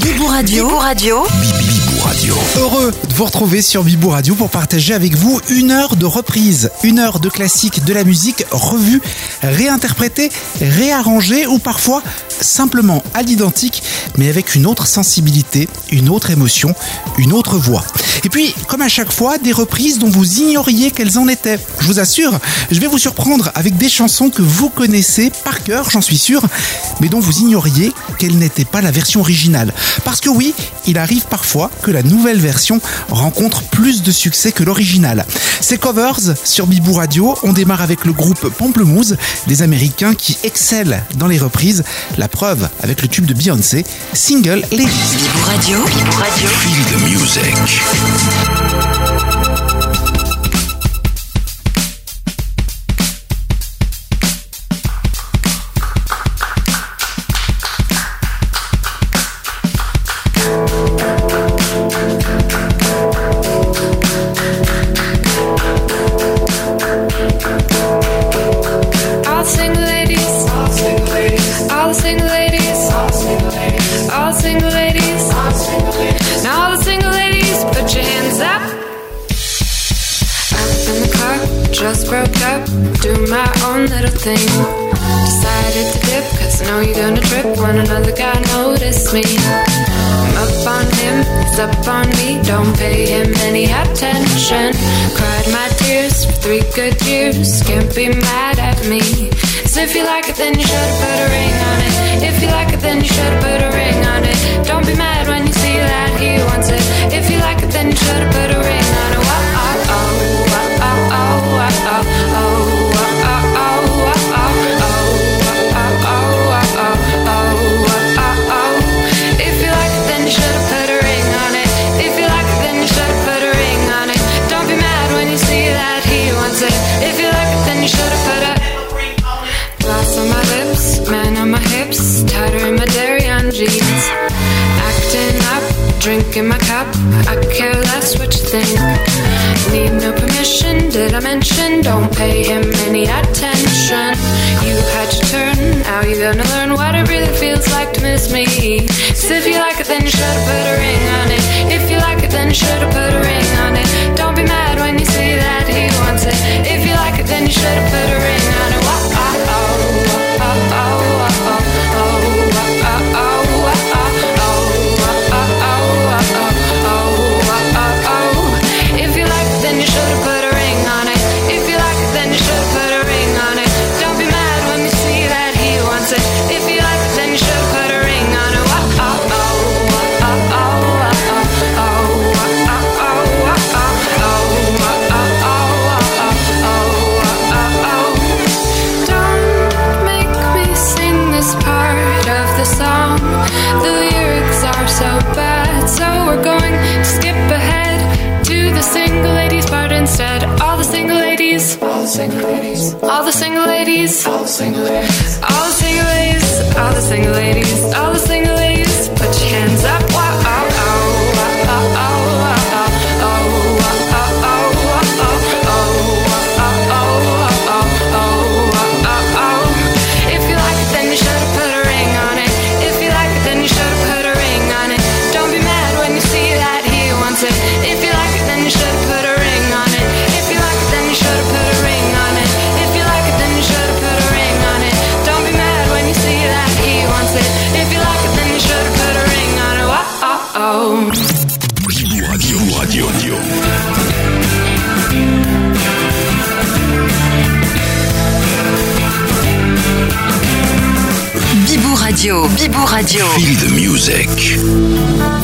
Bibou Radio. Radio. Heureux de vous retrouver sur Bibou Radio pour partager avec vous une heure de reprise, une heure de classique de la musique revue, réinterprétée, réarrangée ou parfois simplement à l'identique mais avec une autre sensibilité, une autre émotion, une autre voix. Et puis, comme à chaque fois, des reprises dont vous ignoriez qu'elles en étaient. Je vous assure, je vais vous surprendre avec des chansons que vous connaissez par cœur, j'en suis sûr, mais dont vous ignoriez qu'elles n'étaient pas la version originale. Parce que oui, il arrive parfois que la nouvelle version rencontre plus de succès que l'original. Ces covers sur Bibou Radio, on démarre avec le groupe Pamplemousse, des Américains qui excellent dans les reprises. La preuve avec le tube de Beyoncé, single Ladies. Radio, Bibou Radio. good years. Can't be mad at me. Cause if you like it, then you should put a ring on it. If you like it, then you should put a ring on it. Don't be mad when you see that he wants it. If you like it, then you should put a ring on it. Bibou Radio. Feel the music.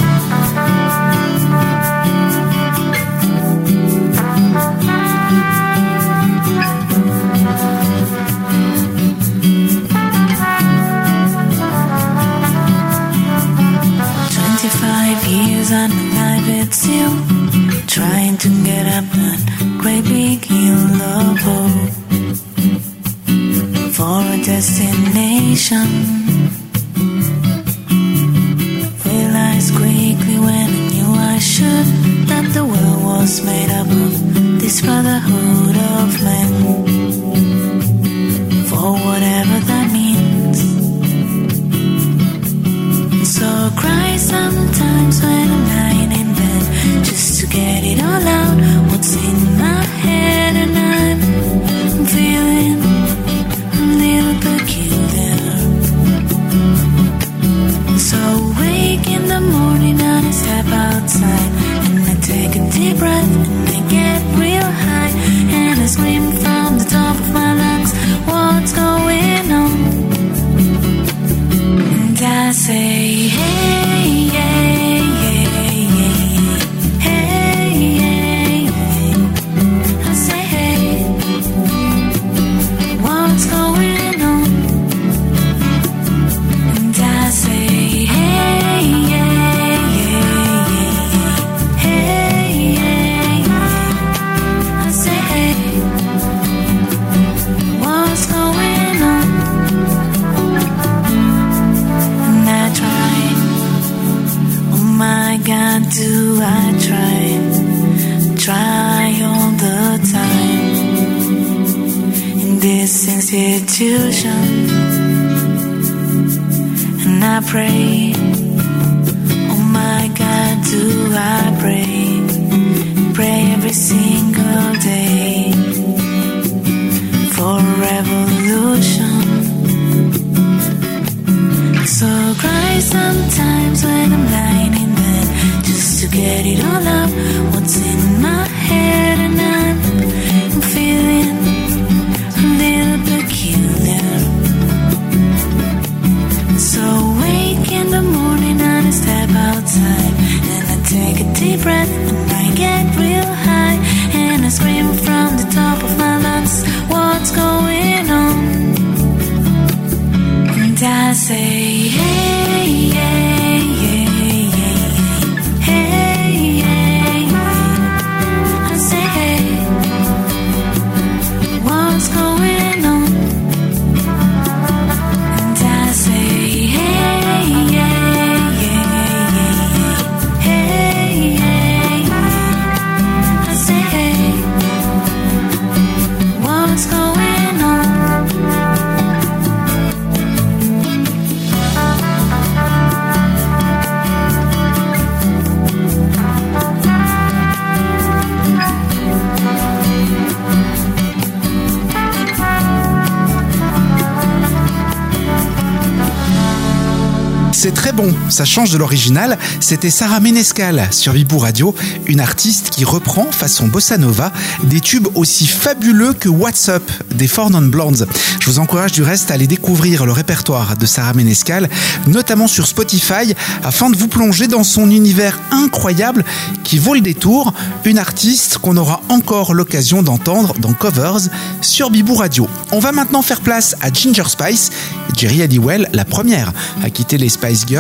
bon, ça change de l'original, c'était Sarah Menescal sur Vibou Radio, une artiste qui reprend façon bossa nova des tubes aussi fabuleux que What's Up des Four Non Blondes. Je vous encourage du reste à aller découvrir le répertoire de Sarah Menescal, notamment sur Spotify, afin de vous plonger dans son univers incroyable qui vaut le détour, une artiste qu'on aura encore l'occasion d'entendre dans Covers sur Bibou Radio. On va maintenant faire place à Ginger Spice, Jerry Halliwell, la première à quitter les Spice Girls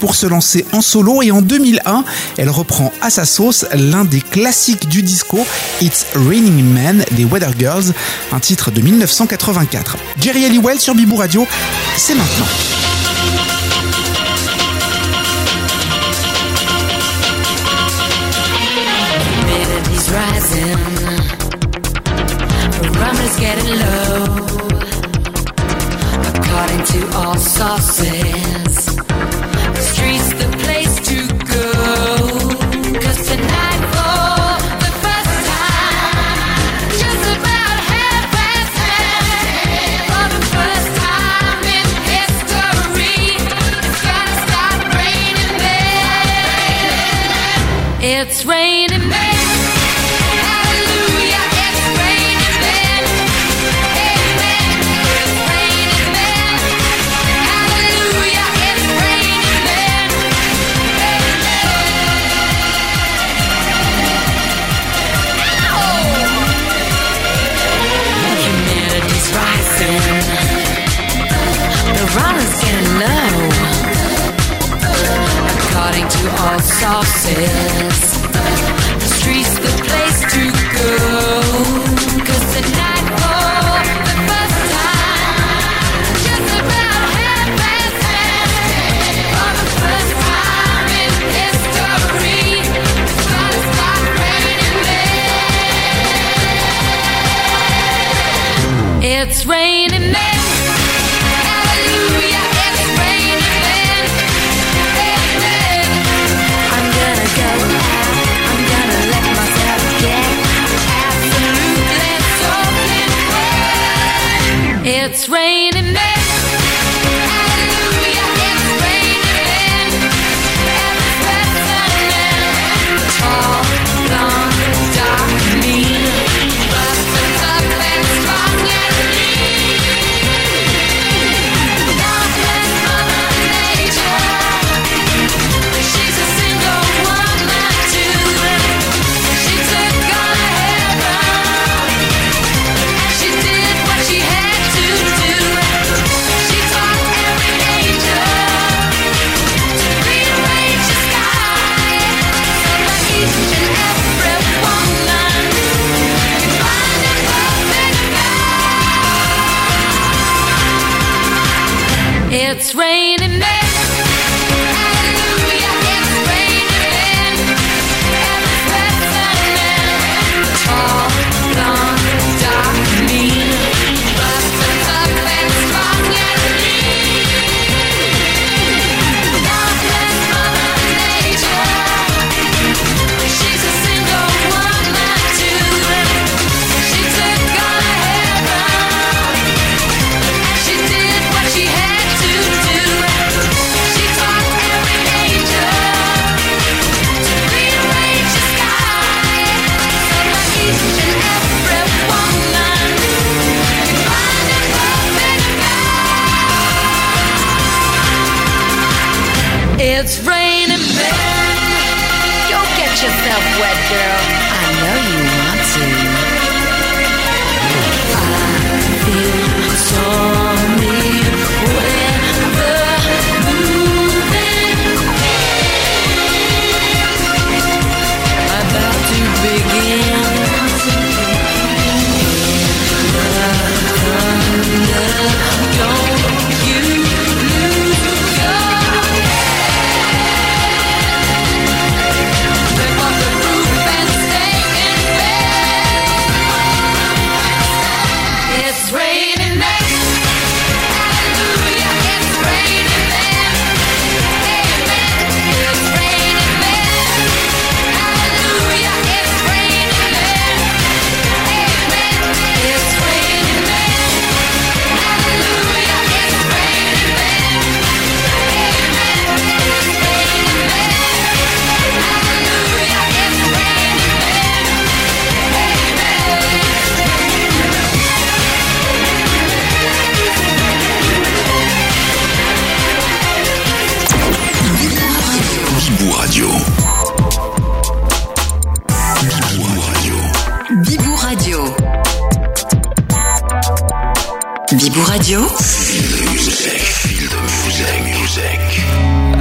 pour se lancer en solo et en 2001, elle reprend à sa sauce l'un des classiques du disco, It's Raining Man des Weather Girls, un titre de 1984. Jerry Halliwell sur Bibou Radio, c'est maintenant. According to all sources. streets, the place. know. According to all sources.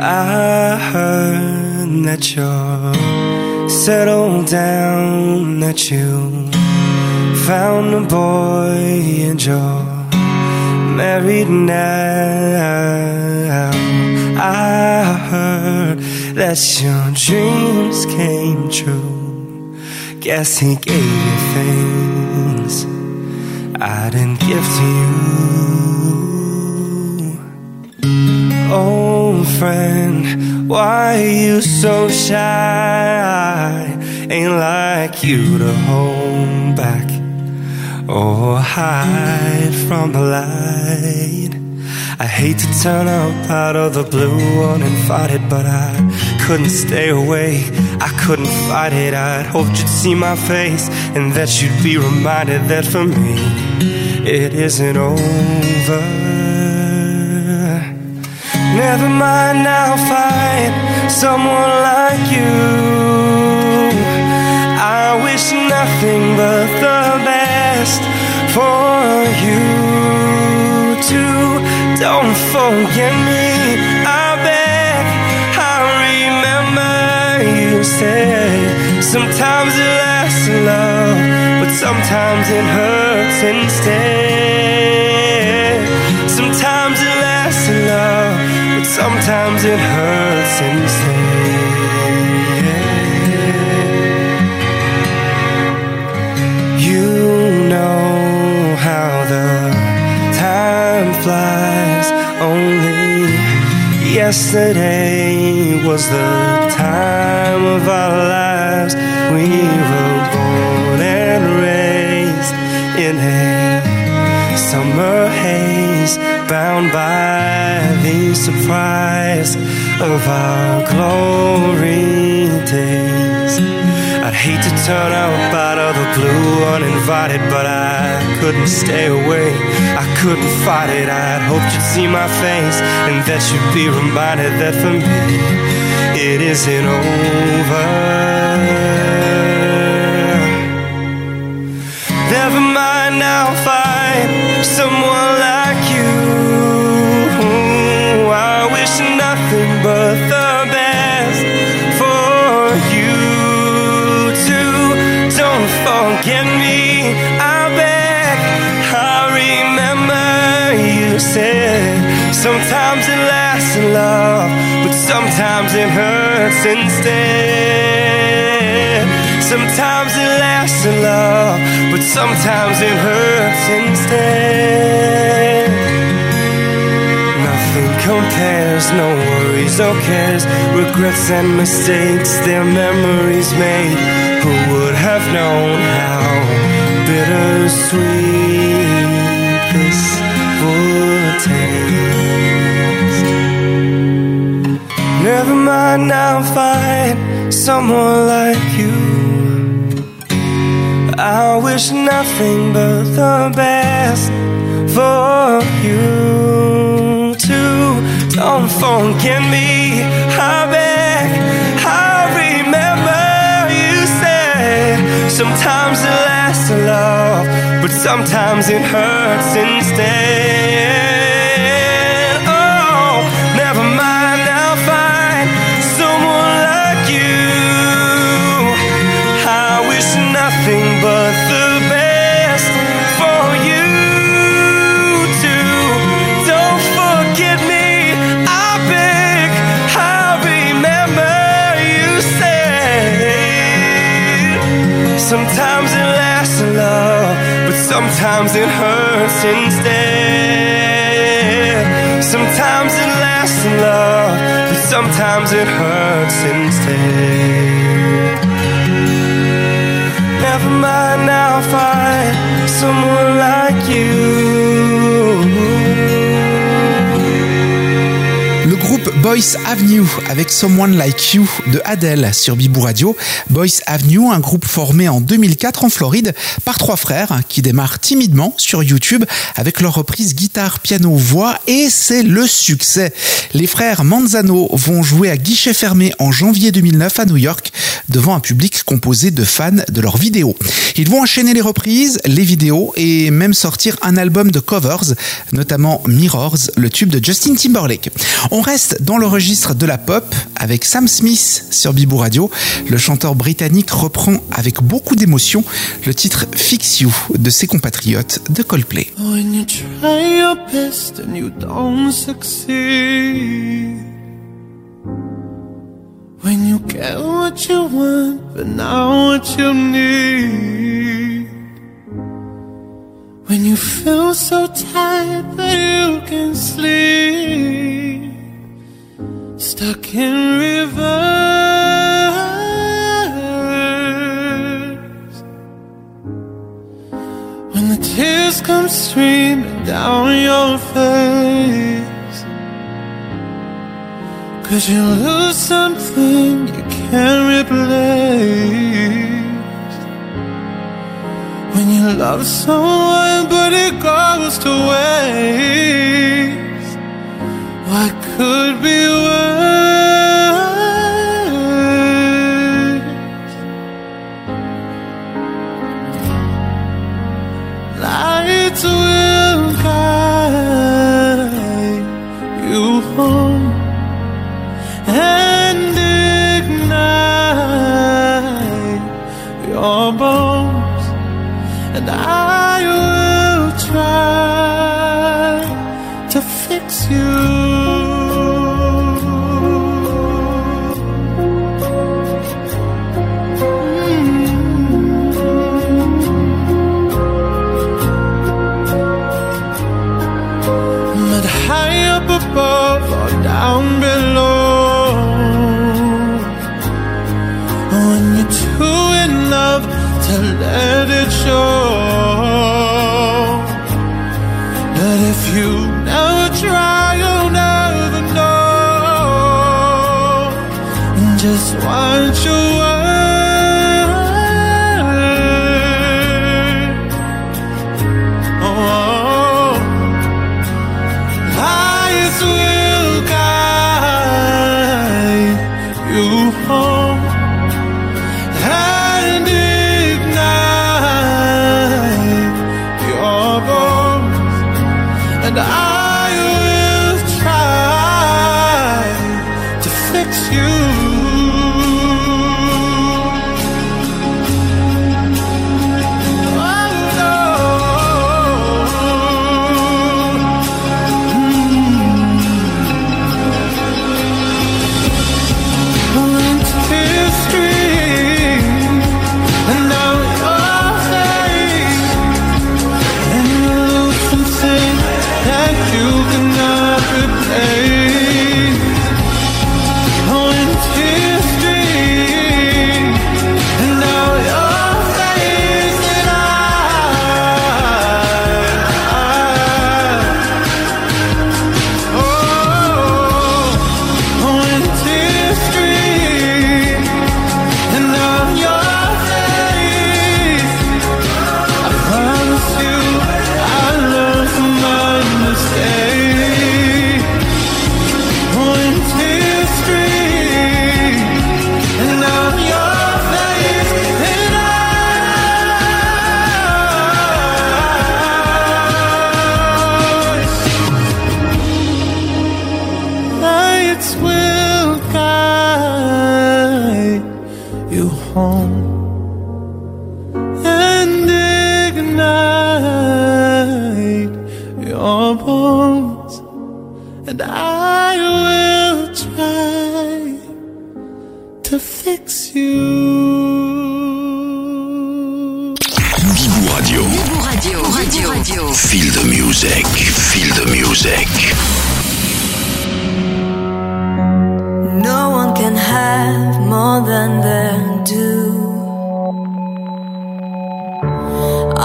I heard that you're settled down, that you found a boy and you're married now. I heard that your dreams came true. Guess he gave you things I didn't give to you. Oh, friend, why are you so shy? Ain't like you to hold back or hide from the light. I hate to turn up out of the blue uninvited, but I couldn't stay away. I couldn't fight it. I'd hoped you'd see my face and that you'd be reminded that for me it isn't over. Never mind, I'll find someone like you. I wish nothing but the best for you too. Don't forget me, I beg. I remember you said sometimes it lasts in love, but sometimes it hurts instead. Sometimes it hurts instead. You know how the time flies. Only yesterday was the time of our lives. We surprise of our glory days. I'd hate to turn up out of the blue uninvited, but I couldn't stay away. I couldn't fight it. I'd hoped you'd see my face and that you'd be reminded that for me it isn't over. Never mind, I'll find someone Sometimes it lasts in love, but sometimes it hurts instead. Sometimes it lasts in love, but sometimes it hurts instead. Nothing compares, no worries or cares. Regrets and mistakes, their memories made. Who would have known how bittersweet this would Never mind, I'll find someone like you. I wish nothing but the best for you too. Don't forget me. I beg. I remember you said sometimes it lasts in love, but sometimes it hurts instead. Sometimes it hurts instead. Sometimes it lasts in love, but sometimes it hurts instead. Never mind, I'll find someone like you. Boys Avenue avec Someone Like You de Adele sur Bibou Radio. Boys Avenue, un groupe formé en 2004 en Floride par trois frères qui démarrent timidement sur YouTube avec leur reprise guitare, piano, voix et c'est le succès. Les frères Manzano vont jouer à guichet fermé en janvier 2009 à New York devant un public composé de fans de leurs vidéos. Ils vont enchaîner les reprises, les vidéos et même sortir un album de covers, notamment Mirrors, le tube de Justin Timberlake. Le registre de la pop avec Sam Smith sur Bibou Radio. Le chanteur britannique reprend avec beaucoup d'émotion le titre Fix You de ses compatriotes de Coldplay. When you try your best and you don't succeed. When you get what you want, but not what you need. When you feel so tired, but you can sleep. Stuck in reverse. When the tears come streaming down your face. Cause you lose something you can't replace? When you love someone but it goes to waste. What could be worse?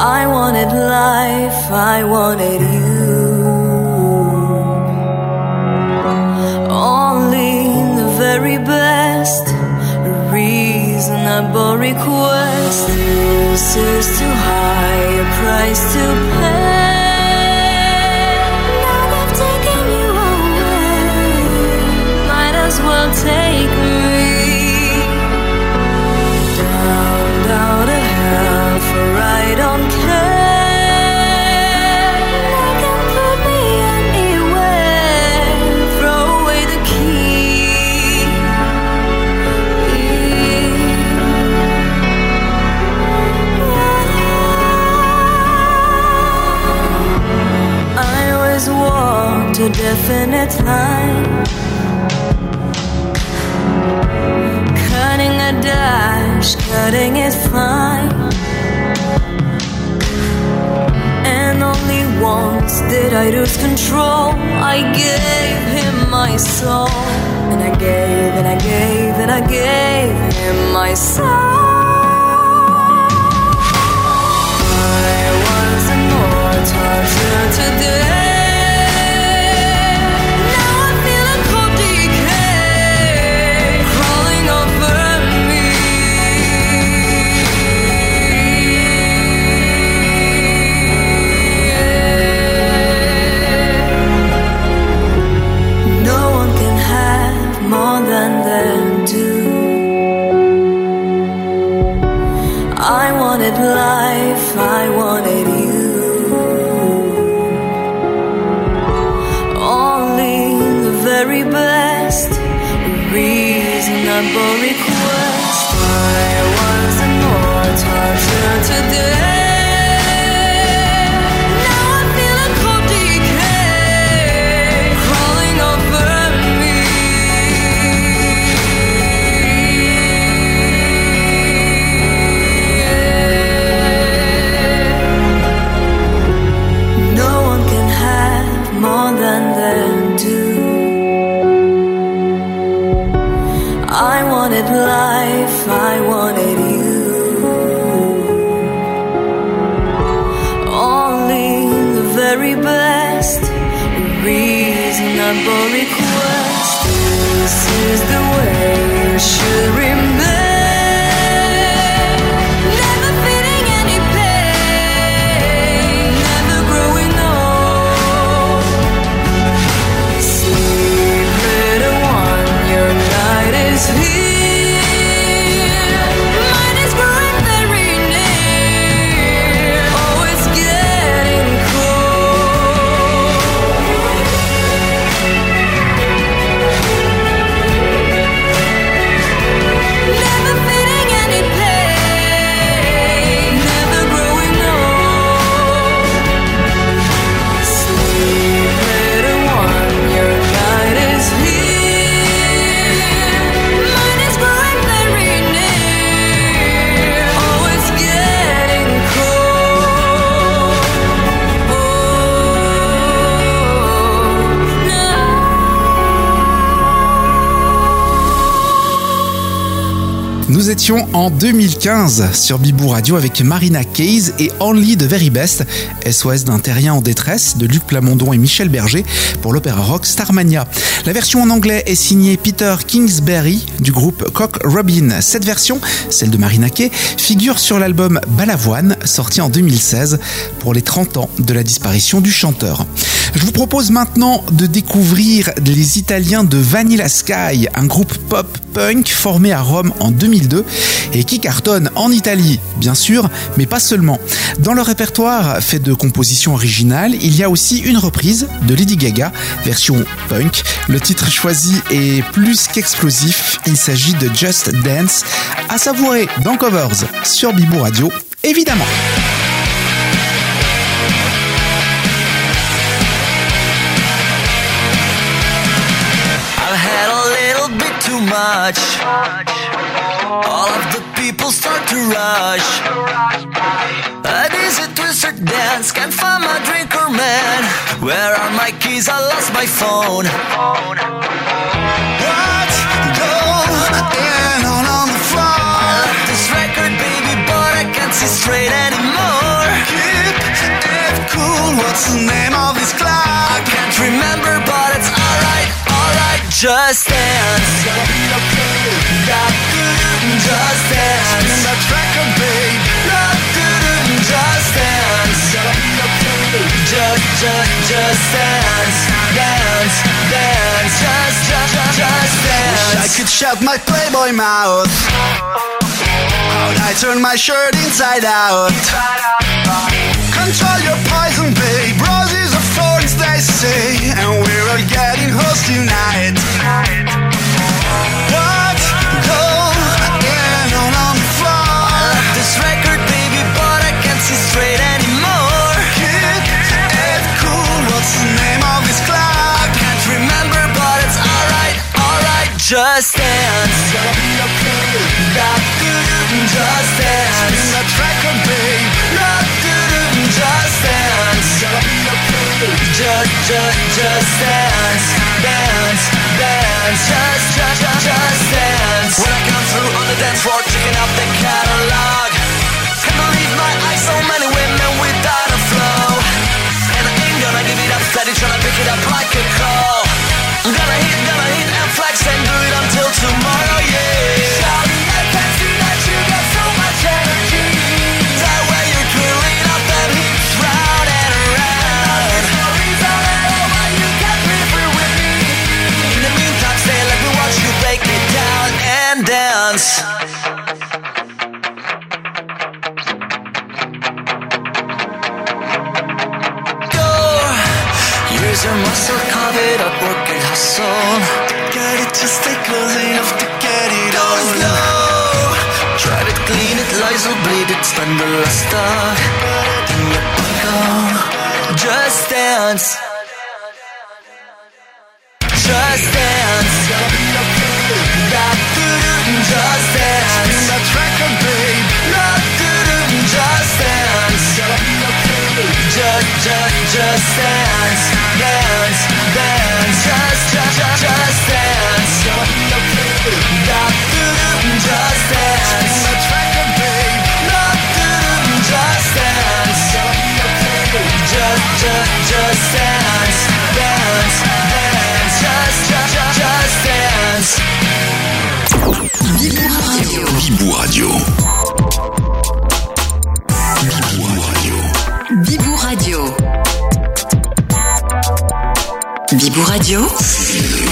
I wanted life, I wanted you. Only the very best reasonable request. Is too high a price to pay. Definite line. Cutting a dash, cutting it fine. And only once did I lose control. I gave him my soul. And I gave, and I gave, and I gave him my soul. I was immortal till today. Reasonable request. I En 2015 sur Bibou Radio avec Marina Case et Only the Very Best, SOS d'un terrien en détresse de Luc Plamondon et Michel Berger pour l'opéra rock Starmania. La version en anglais est signée Peter Kingsbury du groupe Cock Robin. Cette version, celle de Marina Kay, figure sur l'album Balavoine sorti en 2016 pour les 30 ans de la disparition du chanteur. Je vous propose maintenant de découvrir les Italiens de Vanilla Sky, un groupe pop punk formé à Rome en 2002 et qui cartonne en Italie, bien sûr, mais pas seulement. Dans le répertoire fait de compositions originales, il y a aussi une reprise de Lady Gaga, version punk. Le titre choisi est plus qu'explosif, il s'agit de Just Dance, à savourer dans Covers sur Bibou Radio, évidemment. Much. All of the people start to rush. A dizzy twister dance, can't find my drink or man. Where are my keys? I lost my phone. What? Go in on, the floor. I left this record, baby, but I can't see straight anymore. Keep it cool. What's the name of this club? I can't remember, but. Just dance. Just dance. Spin that record, babe. Just dance. Just, just, just dance, dance, dance. Just, just, just, just dance. Wish I could shut my playboy mouth. How'd I turn my shirt inside out? Control your poison, babe. Roses are thorns, they say, and we're all getting hoes tonight. What? Go in on, on the. I left this record, baby, but I can't see straight anymore. Keep it cool. What's the name of this club? Can't remember, but it's alright, alright. Just dance. Just Bibou Radio.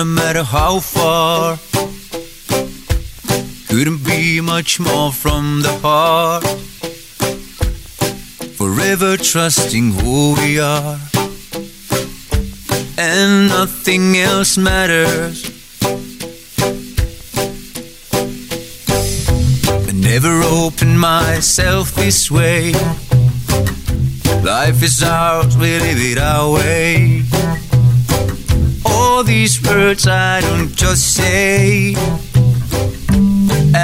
No matter how far. Couldn't be much more from the heart. Forever trusting who we are. And nothing else matters. I never opened myself this way. Life is ours, we live it our way. These words I don't just say,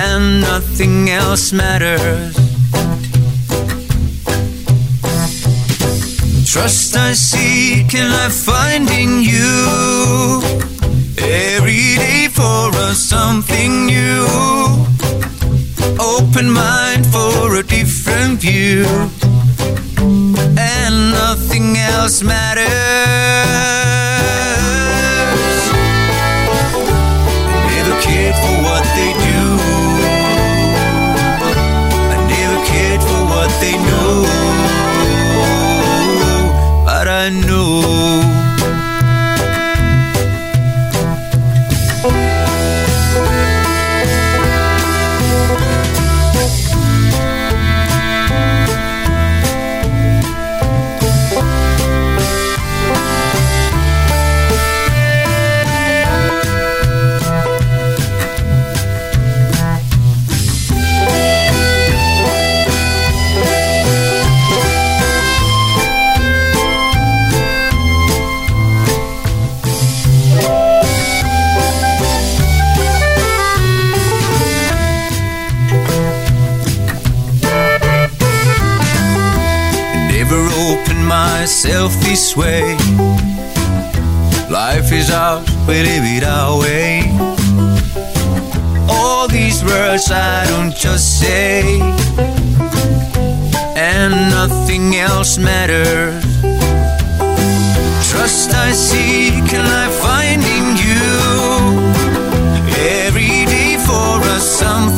and nothing else matters. Trust I seek and I find in you every day for us something new. Open mind for a different view, and nothing else matters. This way. Life is ours, we live it our way. All these words I don't just say, and nothing else matters. Trust I seek and I find in you every day for us something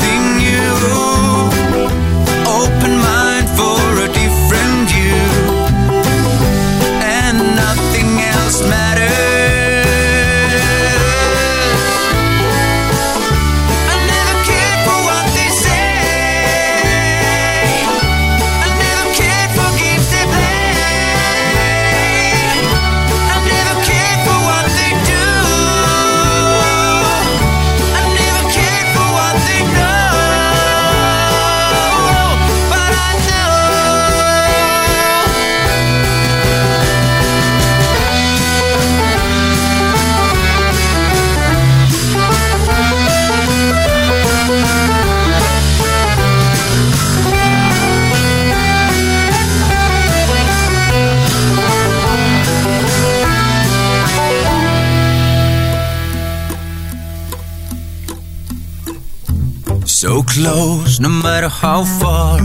no matter how far.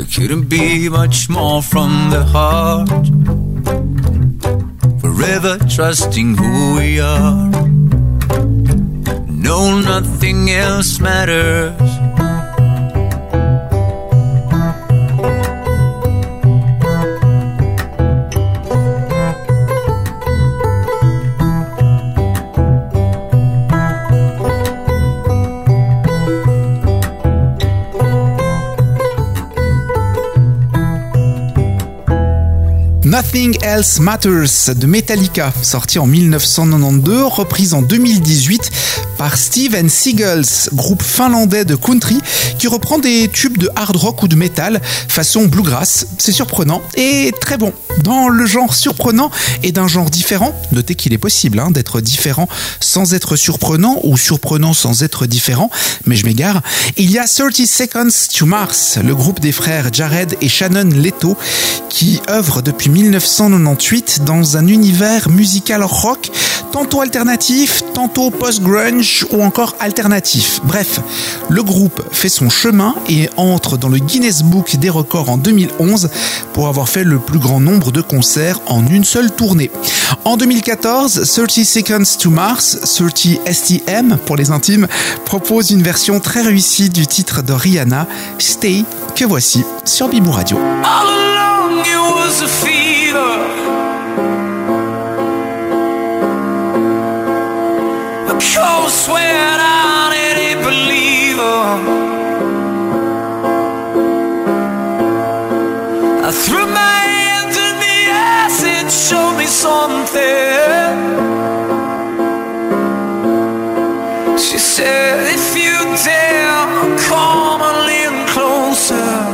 It couldn't be much more from the heart. Forever trusting who we are. No, nothing else matters. Nothing Else Matters de Metallica, sorti en 1992, reprise en 2018 par Steven Seagulls, groupe finlandais de country qui reprend des tubes de hard rock ou de metal façon bluegrass. C'est surprenant et très bon. Dans le genre surprenant et d'un genre différent, notez qu'il est possible hein, d'être différent sans être surprenant ou surprenant sans être différent, mais je m'égare. Il y a 30 Seconds to Mars, le groupe des frères Jared et Shannon Leto qui œuvre depuis 1998 dans un univers musical rock, tantôt alternatif, tantôt post-grunge ou encore alternatif. Bref, le groupe fait son chemin et entre dans le Guinness Book des records en 2011 pour avoir fait le plus grand nombre de concerts en une seule tournée. En 2014, 30 Seconds to Mars, 30 STM pour les intimes, propose une version très réussie du titre de Rihanna, Stay, que voici sur Bibou Radio. Showed me something. She said, if you dare, come a little closer.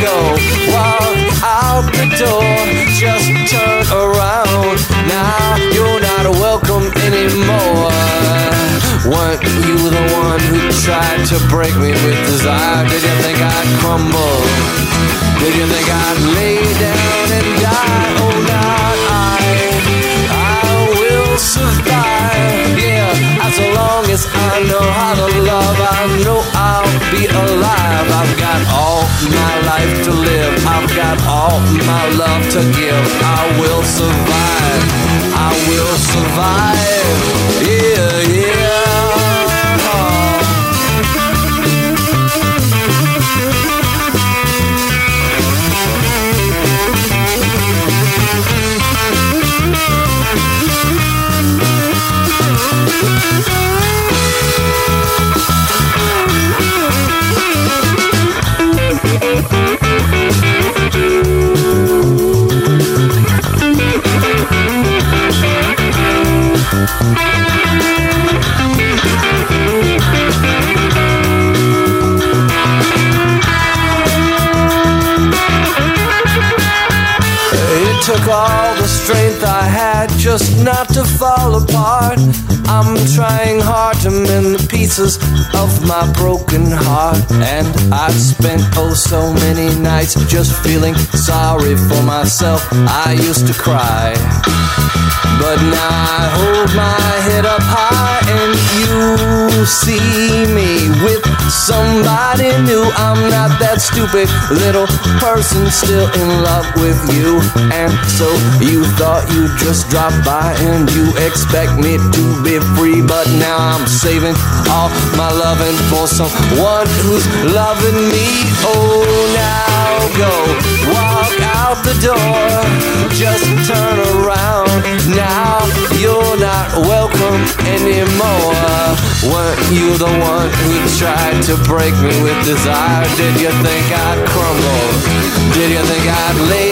go walk out the door. Just turn around. Now you're not welcome anymore. Weren't you the one who tried to break me with desire? Did you think I'd crumble? Did you think I'd lay down and die? Oh, not I. I will survive. Yeah, as long as I know how to love, got all my love to give. I will survive. I will survive. Took all the strength I had just not to fall apart. I'm trying hard to mend the pieces of my broken heart. And I've spent oh so many nights just feeling sorry for myself. I used to cry. But now I hold my head up high and you see me with somebody new. I'm not that stupid little person still in love with you. And so you thought you'd just drop by and you expect me to be free. But now I'm saving all my loving for someone who's loving me. Oh, now go walk out the door. Just turn around. Now welcome anymore. Weren't you the one who tried to break me with desire? Did you think I'd crumble? Did you think I'd lay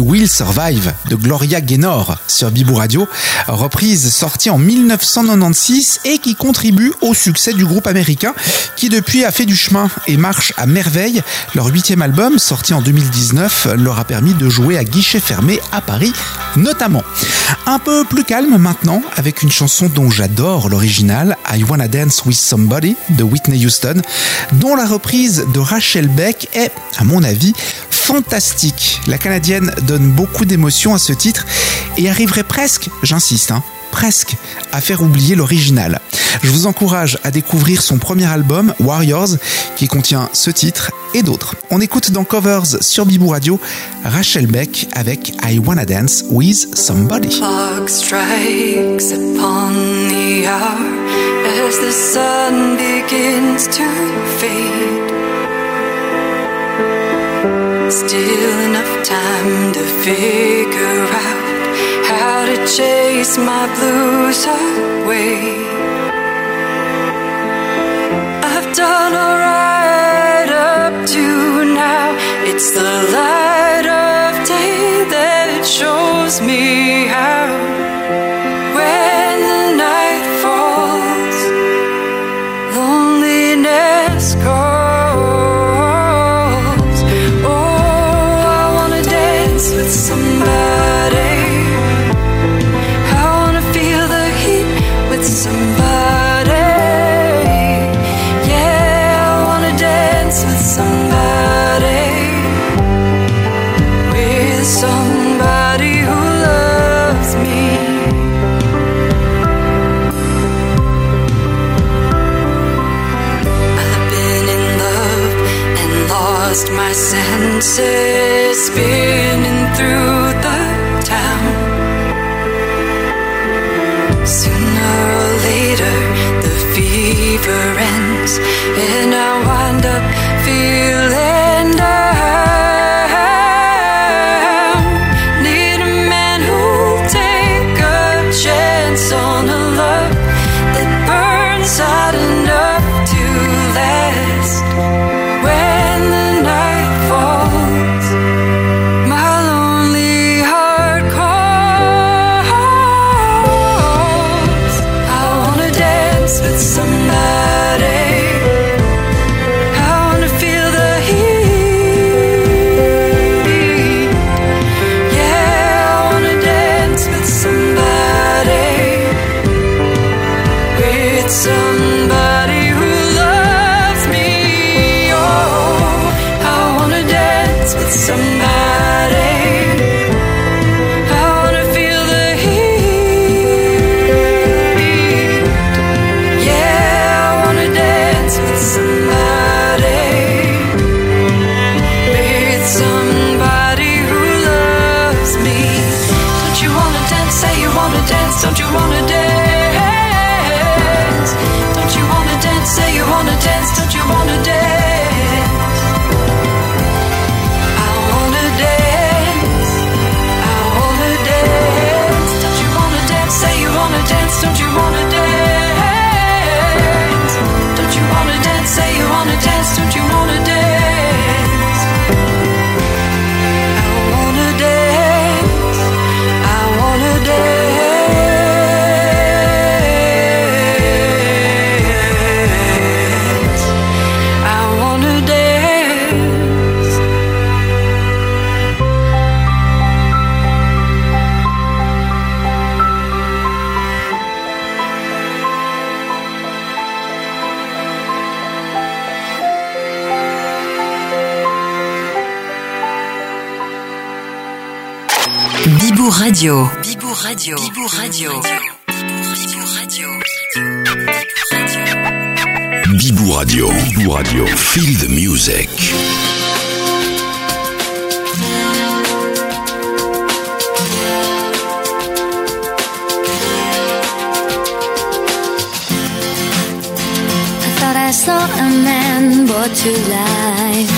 Will Survive de Gloria Gaynor sur Bibou Radio, reprise sortie en 1996 et qui contribue au succès du groupe américain qui depuis a fait du chemin et marche à merveille. Leur huitième album, sorti en 2019, leur a permis de jouer à guichet fermé à Paris notamment. Un peu plus calme maintenant avec une chanson dont j'adore l'original, I Wanna Dance With Somebody de Whitney Houston, dont la reprise de Rachel Beck est, à mon avis, fantastique. La Canadienne donne beaucoup d'émotion à ce titre et arriverait presque, j'insiste, hein, presque à faire oublier l'original. Je vous encourage à découvrir son premier album, Warriors, qui contient ce titre et d'autres. On écoute dans Covers sur Bibou Radio Rachel Beck avec I Wanna Dance With Somebody. Still enough time to figure out how to chase my blues away. I've done alright up to now. It's the light of day that shows me how. Senses, spinning through the town. Sooner or later, the fever ends, and I Radio. Bibou Radio. Bibou Radio. Bibou Radio. Bibou Radio. Bibou Radio. Feel the music. I thought I saw a man brought to life.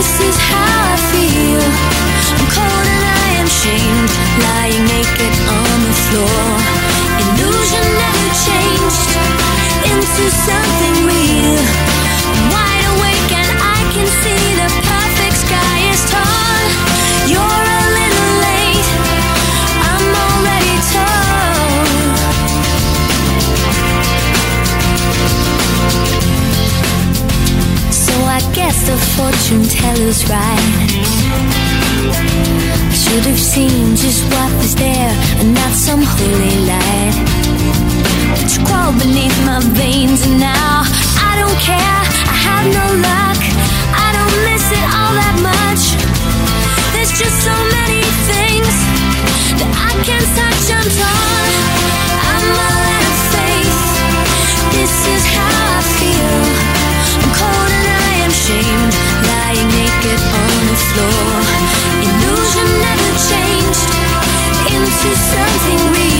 This is how I feel. I'm cold and I am shamed, lying naked on the floor. Illusion never changed into something real. I'm wide awake and I can see fortune teller's right. I should have seen just what was there and not some holy light. It's crawled beneath my veins and now I don't care. I have no luck. I don't miss it all that much. There's just so many things that I can't touch. I'm. Into something real.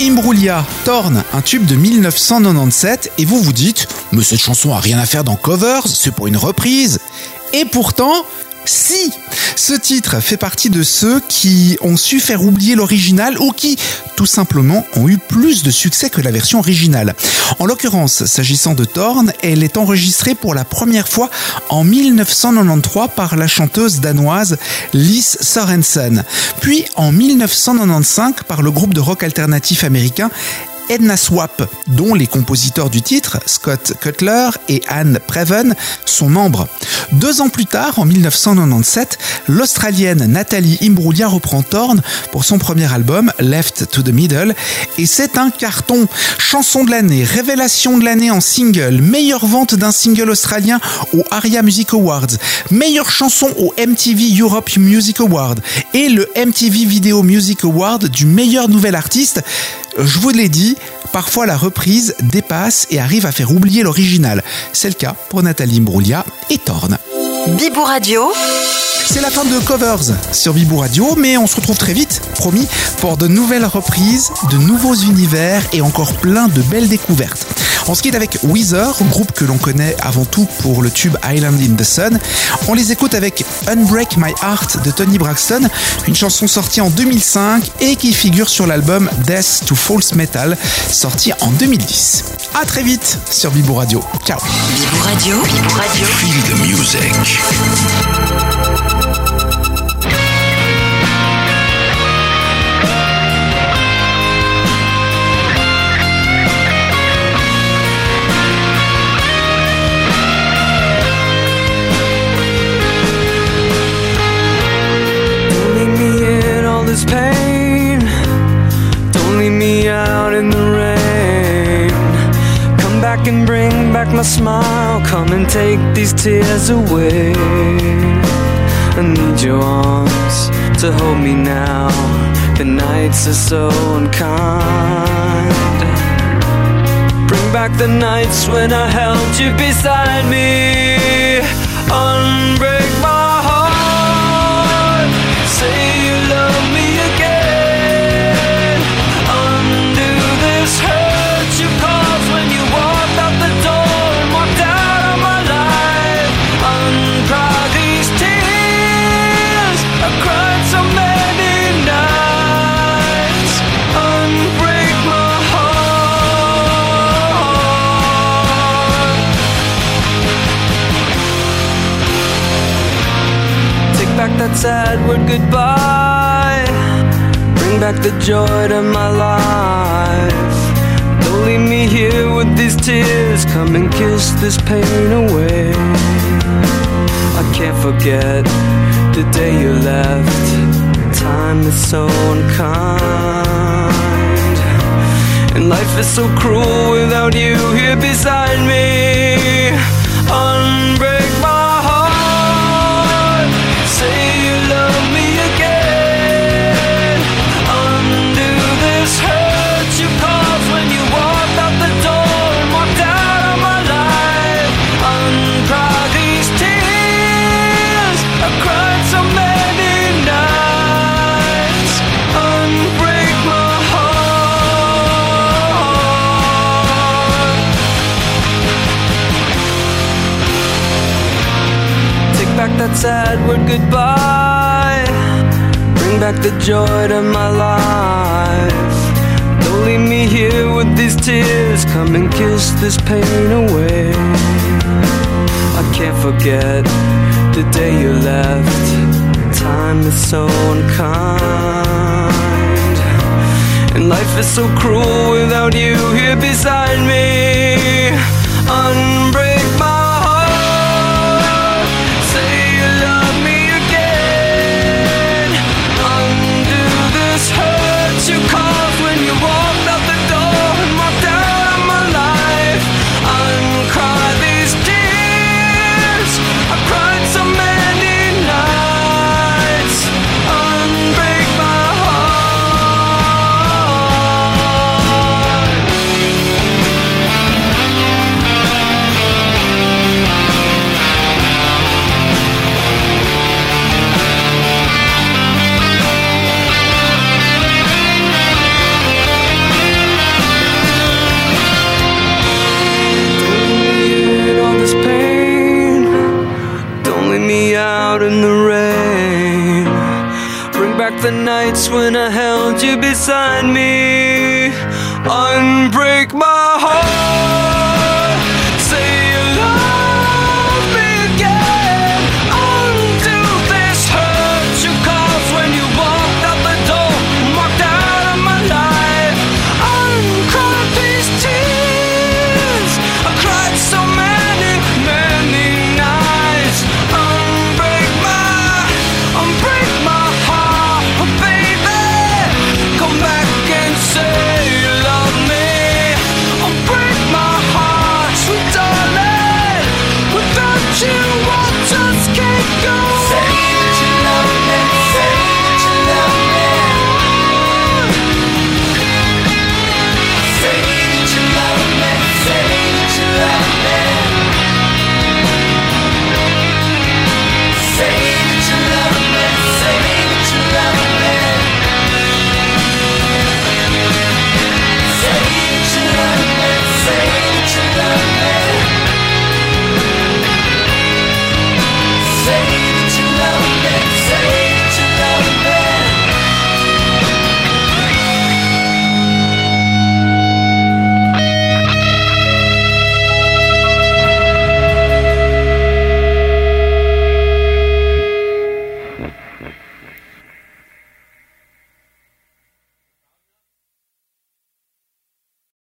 Imbruglia, Torn, un tube de 1997, et vous vous dites, mais cette chanson a rien à faire dans Covers, c'est pour une reprise. Et pourtant, si Ce titre fait partie de ceux qui ont su faire oublier l'original ou qui, tout simplement, ont eu plus de succès que la version originale. En l'occurrence, s'agissant de Torn, elle est enregistrée pour la première fois en 1993 par la chanteuse danoise Liz Sorensen, puis en 1995 par le groupe de rock alternatif américain Edna Swap, dont les compositeurs du titre, Scott Cutler et Anne Preven, sont membres. Deux ans plus tard, en 1997, l'Australienne Nathalie Imbruglia reprend Torn pour son premier album, Left to the Middle, et c'est un carton. Chanson de l'année, révélation de l'année en single, meilleure vente d'un single australien au ARIA Music Awards, meilleure chanson au MTV Europe Music Award et le MTV Video Music Award du meilleur nouvel artiste. Je vous l'ai dit, parfois la reprise dépasse et arrive à faire oublier l'original. C'est le cas pour Nathalie Imbruglia et Torn. Bibou Radio. C'est la fin de Covers sur Bibou Radio, mais on se retrouve très vite, promis, pour de nouvelles reprises, de nouveaux univers et encore plein de belles découvertes. On se quitte avec Weezer, groupe que l'on connaît avant tout pour le tube Island in the Sun. On les écoute avec Unbreak My Heart de Tony Braxton, une chanson sortie en 2005 et qui figure sur l'album Death to False Metal, sorti en 2010. À très vite sur Bibou Radio. Ciao. Bibou Radio. Bibou Radio. Feel the music. This pain. Don't leave me out in the rain. Come back and bring back my smile. Come and take these tears away. I need your arms to hold me now. The nights are so unkind. Bring back the nights when I held you beside me. Unbreak that sad word goodbye. Bring back the joy to my life. Don't leave me here with these tears. Come and kiss this pain away. I can't forget the day you left. Time is so unkind. And life is so cruel without you here beside me. Unbreak sad word goodbye. Bring back the joy to my life. Don't leave me here with these tears. Come and kiss this pain away. I can't forget the day you left. Time is so unkind. And life is so cruel without you here beside me. Unbreak when I held you beside me.